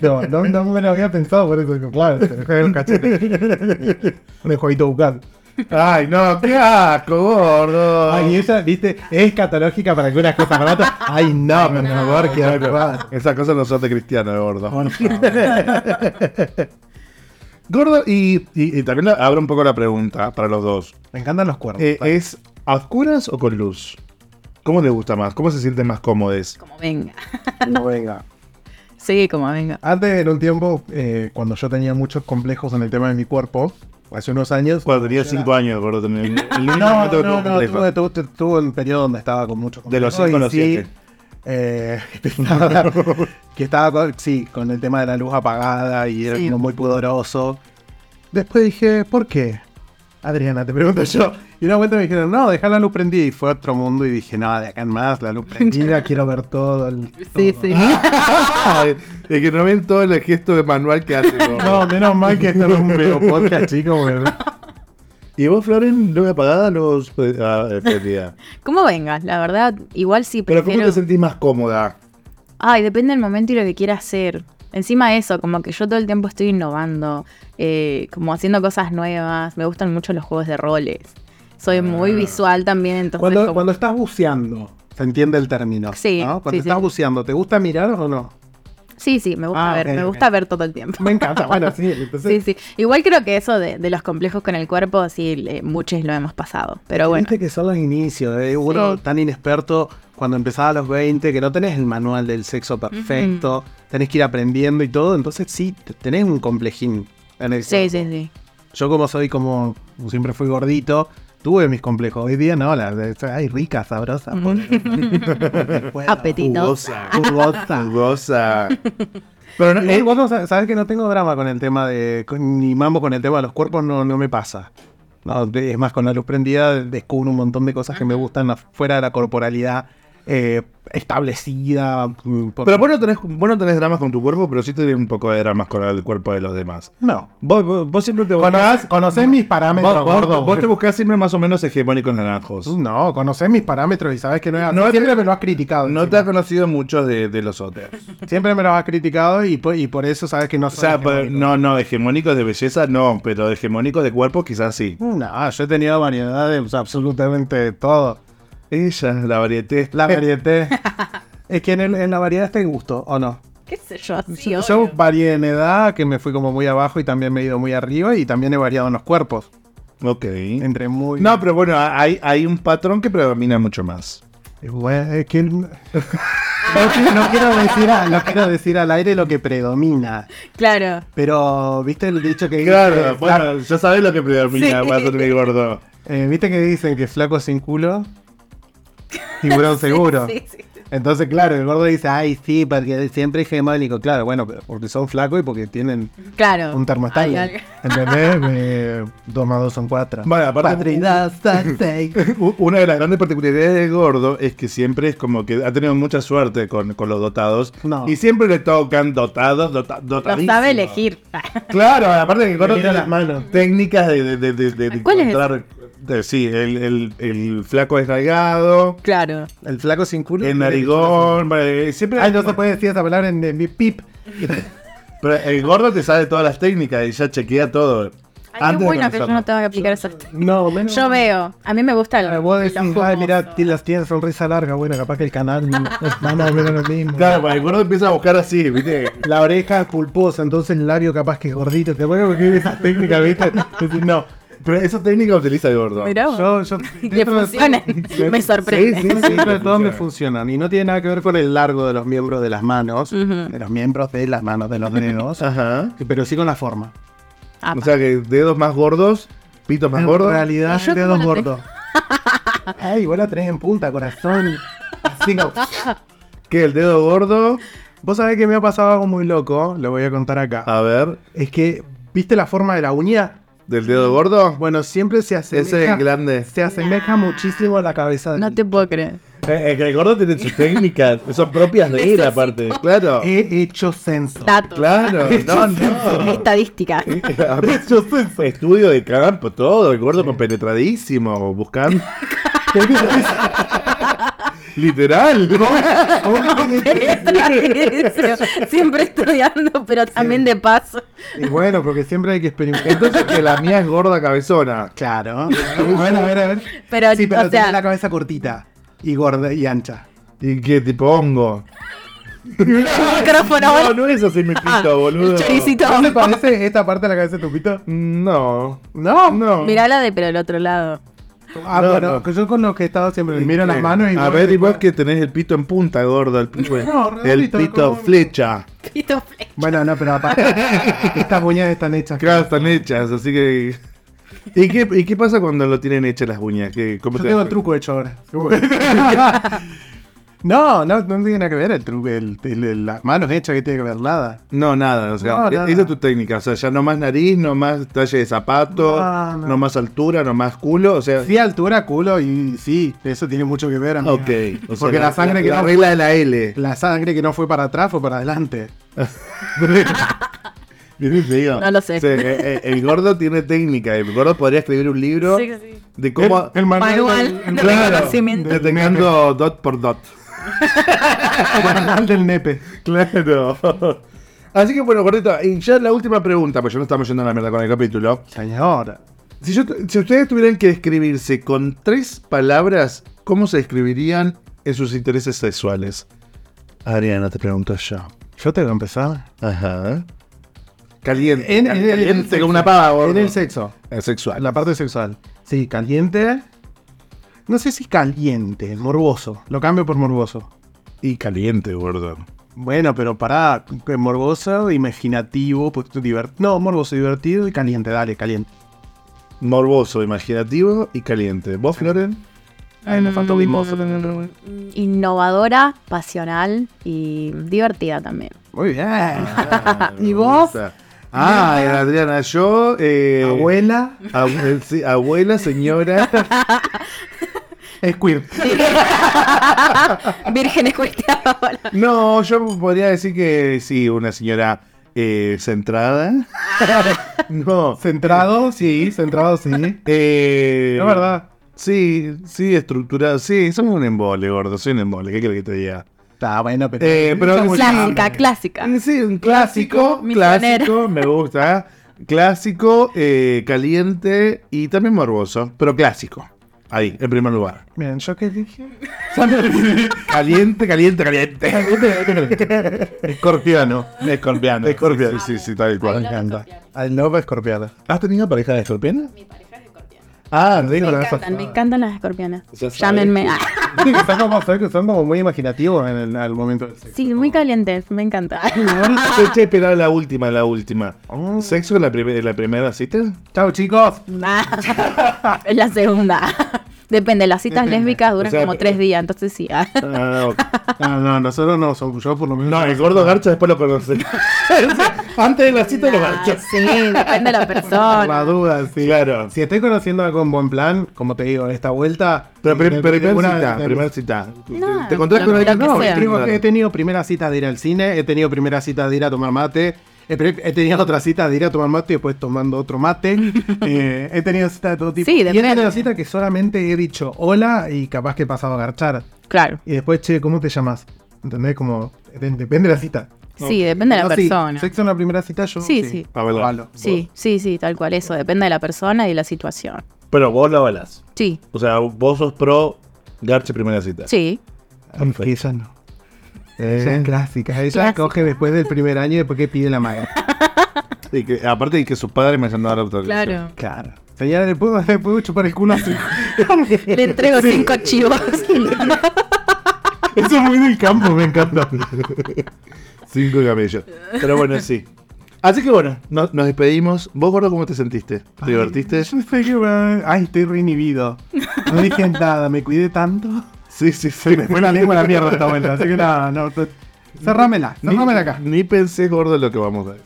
no, me lo había pensado por eso. Claro, se dejó el cachete. Un jueguito bucal. Ay, no, qué asco, gordo. Ay, y esa, viste, es catológica para algunas cosas baratas. Ay, no, por favor, qué horror. Esas cosas no son de cristiano, gordo. Gordo, y, y- y también abro un poco la pregunta para los dos. Me encantan los cuernos. Eh, es, ¿A oscuras o con luz? ¿Cómo les gusta más? ¿Cómo se sienten más cómodos? Como venga. No venga. Sí, como venga. Antes, en un tiempo, eh, cuando yo tenía muchos complejos en el tema de mi cuerpo, hace unos años. Cuando tenía 5 años, gordo. El, No, no, tuve no, complejo. tuve, un periodo donde estaba con muchos De los cinco a los sí, siete. eh, estaba- que estaba con, sí, con el tema de la luz apagada y era Sí. como muy pudoroso. Después dije, ¿por qué? Adriana, te pregunto yo. Y una vuelta me dijeron, no, deja la luz prendida. Y fue a otro mundo y dije, no, de acá en más, la luz prendida, quiero ver todo. el- Sí, todo". sí. Es que no ven todo el gesto de manual que hace. No, menos mal que esto no es un video podcast, chicos. porque- ¿Y vos, Floren, luz apagada los ah, eh, prendida? Como venga, la verdad, igual sí Pero prefiero... ¿cómo te sentís más cómoda? Ay, depende del momento y lo que quiera hacer. Encima de eso, como que yo todo el tiempo estoy innovando, eh, como haciendo cosas nuevas. Me gustan mucho los juegos de roles. Soy muy visual también, entonces... Cuando, como- cuando estás buceando, se entiende el término. Sí, ¿no? Cuando sí, estás sí. buceando, ¿te gusta mirar o no? Sí, sí, me gusta Ah, ver, me gusta ver todo el tiempo. Me encanta, bueno, sí. Entonces, Sí, sí. Igual creo que eso de, de los complejos con el cuerpo, sí, eh, muchos lo hemos pasado. Pero bueno. Viste que son los inicios, ¿eh? uno Sí. tan inexperto cuando empezaba a los 20, que no tenés el manual del sexo perfecto, tenés que ir aprendiendo y todo, entonces sí, te- tenés un complejín en el Sí, cuerpo. sí, sí. Yo como soy como, siempre fui gordito, tuve mis complejos. Hoy día no, la, ay, rica, sabrosa. Puedo. Apetito. Jugosa. Jugosa. Jugosa. Pero no, Eh, vos no sa- sabés que no tengo drama con el tema de. con- ni mambo con el tema de los cuerpos, no, no me pasa. No, es más, con la luz prendida descubro un montón de cosas que me gustan fuera de la corporalidad eh, establecida. mm, por- pero vos no, tenés, vos no tenés dramas con tu cuerpo, pero sí tenés un poco de dramas con el cuerpo de los demás. no. Vos, vos, vos siempre te ¿Conocés, buscás. conocés mis parámetros, Vos, gordo? vos te buscás siempre más o menos hegemónicos naranjos. No, conocés mis parámetros y sabes que no es. No, Siempre me lo has criticado. No te has conocido muchos de, de los otros. Siempre me lo has criticado y, po- y por eso sabes que no O soy sea, pues, hegemónico. no, no, hegemónicos de belleza no, pero hegemónicos de cuerpo quizás sí. No, yo he tenido variedades, o sea, absolutamente de todo. Ella, la varieté. La variedad. es que en, el- en la variedad está el gusto, ¿o no? ¿Qué sé yo? así, Yo obvio. varié en edad, que me fui como muy abajo y también me he ido muy arriba y también he variado en los cuerpos. Ok. Entre muy... No, pero bueno, hay, hay un patrón que predomina mucho más. Bueno, es que... no, quiero- no quiero decir a- no quiero decir al aire lo que predomina. Claro. Pero, ¿viste el dicho que dice, Claro, bueno, ya sabes lo que predomina, Sí. va a gordo. eh, ¿viste que dicen que flaco sin culo? Tiburón seguro. Sí, sí. Entonces, claro, el gordo dice, ay, sí, porque siempre es hegemónico. Claro, bueno, pero porque son flacos y porque tienen Claro. un termostato. ¿Entendés? Eh, dos más dos son cuatro. Bueno, aparte- Una de las grandes particularidades del gordo es que siempre es como que ha tenido mucha suerte con, con los dotados. No. Y siempre le tocan dotados, dota, Lo dotadísimos. sabe elegir. Claro, aparte que el gordo tiene las manos. técnicas de, de, de, de- de ¿Cuál es encontrar. De- sí, el, el, el flaco desraigado, claro. El flaco sin culo. el narigón, vale, siempre. Ay, no se puede decir esa palabra en, en mi pip. Pero el gordo te sabe todas las técnicas y ya chequea todo. Ay, Antes qué bueno que yo no tengo que aplicar esas. No, menos. Yo veo. A mí me gusta el. Vos lo decís, ay, mira, las tienen sonrisa larga. Bueno, capaz que el canal más o menos lo mismo. Claro, pues el gordo empieza a buscar así, ¿viste? La oreja pulposa, entonces el labio capaz que es gordito. Te voy a porque esa técnica, ¿viste? No. Pero esa técnica utiliza el gordo. Mirá. Yo, yo, Le. Me sorprende. Sí, sí, sí, pero todos me funcionan. Y no tiene nada que ver con el largo de los miembros de las manos, de los miembros de las manos, de los dedos, Ajá. pero sí con la forma. Ah, O sea que dedos más gordos, pitos más En gordos. realidad, ¿Y yo dedos gordos. Ay, vos la tenés en punta, corazón. Así como- ¿Qué? ¿El dedo gordo? Vos sabés que me ha pasado algo muy loco, lo voy a contar acá. A ver, Es que, ¿viste la forma de la uña? ¿Del dedo gordo? Bueno, siempre se asemeja, Ese es grande. se asemeja muchísimo a la cabeza no te puedo creer. Eh, eh, que el gordo tiene sus técnicas, son propias de él aparte. Claro. He hecho censo. Datos. Claro, no, no. Estadística. Estudio de campo, todo, el gordo compenetradísimo, buscando. Literal. Siempre estudiando, pero también de paso. Y bueno, porque siempre hay que experimentar. Entonces que la mía es gorda cabezona. Claro. Bueno, a ver, a ver. Pero, sí, pero o sea- la cabeza cortita y gorda y ancha. ¿Y qué te pongo? Micrófono. No, no es así mi pito, Ah, boludo. choricito. ¿No le parece esta parte de la cabeza de tu pito? No. No. No. Mirala de pero el otro lado. Ah, No, bueno, no. que yo con los que he estado siempre me miro las manos y. A ver, vos que tenés el pito en punta, gordo. El No, el pito como- flecha. Pito Bueno, no, pero aparte. estas uñas están hechas. Claro, están hechas, así que. ¿Y qué, ¿Y qué pasa cuando lo tienen hechas las uñas? ¿Qué, cómo Yo te- tengo el truco hecho ahora. no, no, no tiene nada que ver el truco. El, el- el- las manos hechas que tiene que ver nada. No, nada, o sea, No, e- nada. esa es tu técnica, o sea, ya no más nariz, no más talle de zapato, No, no, no. más altura, no más culo, o sea, Sí, altura, culo y sí, eso tiene mucho que ver. amiga. ok. O sea, Porque la sangre que la no- regla de la L. La sangre que no fue para atrás fue para adelante. No lo sé. O sea, eh, eh, el gordo tiene técnica, el gordo podría escribir un libro Sí, sí. de cómo... El, el manual, Manual el- de Claro, reconocimiento. detectando dot por dot. el manual del nepe. Claro. Así que bueno, gordito, y ya la última pregunta, pues ya no estamos yendo a la mierda con el capítulo. Señora. Si, yo, si ustedes tuvieran que describirse con tres palabras, ¿cómo se describirían en sus intereses sexuales? Adriana, te pregunto yo. Yo tengo que empezar. Ajá. Caliente. En, en- en- caliente en- como una pava, gordo. En el sexo. Eh, sexual. La parte sexual. Sí, caliente. No sé si caliente, morboso. Lo cambio por morboso. Y caliente, gordo. Bueno, pero para morboso, imaginativo, pues, divert- No, morboso, divertido y caliente, dale, caliente. Morboso, imaginativo y caliente. ¿Vos, Floren? Ay, me faltó mimoso. Innovadora, pasional y divertida también. Muy bien. ¿Y vos? Ah, Adriana, yo... eh, Abuela, abue- sí, abuela, señora... squirt. Vírgenes cuestionadas. No, yo podría decir que sí, una señora eh, centrada. no. Centrado, sí, centrado, sí. Eh, Es verdad. Sí, sí, estructurado. Sí, soy un embole, gordo. Soy un embole. ¿Qué quieres que te diga? Está bueno, pero. Eh, pero- Clásica, clásica. Eh, Sí, un clásico. Misionera. Clásico, me gusta. Clásico, eh, caliente y también morboso. Pero clásico. Ahí, en primer lugar. Bien, ¿yo qué dije? Caliente, caliente, caliente. Escorpiano. Escorpiano. Escorpiano, sí, sí, tal cual. Me encanta. Al love escorpiano. ¿Has tenido pareja de escorpiana? Mi pareja es escorpiana. Ah, no digo la vez pasada. me encantan las sabes Llámenme. Ah, Sí, que son como, son- que son como muy imaginativos en el, al momento del sexo. Sí, muy calientes, me encanta. Che, pero la última, la última. ¿Sexo en la, la primera cita? Chao, chicos. Es la segunda. Depende, las citas Depende. lésbicas duran O sea, como tres días, entonces sí. ah. Ah. No, no, nosotros no, somos yo por lo menos. No, el gordo garcha después lo conoce. Antes de la cita lo Ah, garcha. sí, depende de la Por la persona. duda, sí. Claro. Si estoy conociendo algo en buen plan, como te digo, en esta vuelta. Pero de- primera una- cita, primera cita. No, ¿Te encontrás con alguien? que No, sea. Tengo- claro. he tenido primera cita de ir al cine, he tenido primera cita de ir a tomar mate, he, pre- he tenido otra cita de ir a tomar mate y después tomando otro mate. eh, he tenido cita de todo tipo. Sí, y he tenido cita que solamente he dicho hola y capaz que he pasado a garchar. Claro. Y después, che, ¿cómo te llamas? ¿Entendés? Como, de- depende de la cita. Sí, depende de la No, sí, persona. sexo en la primera cita, yo. Sí, sí. A verlo. Avalo. Sí, sí, sí, tal cual. Eso depende de la persona y de la situación. Pero vos la balas. Sí, O sea, vos sos pro garche primera cita. sí. Ella no. Eh. es clásica. Ella Clásica. coge después del primer año y después que pide la maga. Y que, aparte de que sus padres me hayan dado la autorización. Claro. Señora, ¿le puedo, le puedo chupar el culo a su hijo? Le entrego cinco chivos. Eso es muy del campo, me encanta. Cinco camellos. Pero bueno, sí. Así que bueno, no- nos despedimos. ¿Vos, gordo, cómo te sentiste? ¿Te divertiste? Yo que va- Ay, estoy reinhibido. No dije nada, me cuidé tanto. Sí, sí, sí. Me fue la lengua a la mierda esta vuelta, así que nada, no. Cerrámela, cerrámela acá. Ni pensé, gordo, lo que vamos a decir.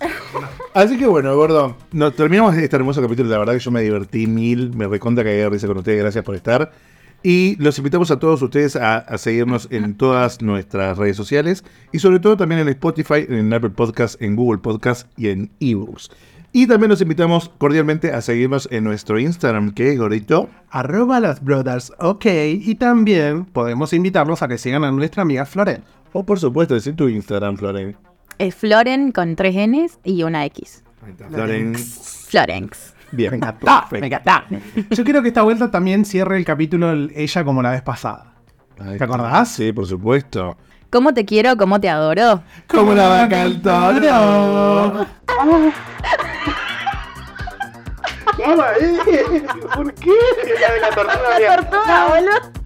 Así que bueno, gordo, nos terminamos este hermoso capítulo. La verdad que yo me divertí mil, me recontra cagué de risa con ustedes. Gracias por estar. Y los invitamos a todos ustedes a, a seguirnos en todas nuestras redes sociales y sobre todo también en Spotify, en Apple Podcast, en Google Podcast y en eBooks. Y también los invitamos cordialmente a seguirnos en nuestro Instagram, que es gordito. Arroba las brothers, ok. Y también podemos invitarlos a que sigan a nuestra amiga Floren. O por supuesto, decir tu Instagram, Floren. Es Floren con tres Ns y una X. Floren. Florenx. Bien. Me encantó, me encantó. Yo quiero que esta vuelta también cierre el capítulo el- ella como la vez pasada. Ahí ¿Te acordás? Sí, por supuesto. ¿Cómo te quiero? ¿Cómo te adoro? Como la vaca al toro. Estaba ahí. ¿Por qué? La de la tortuga. La tortuga, boludo.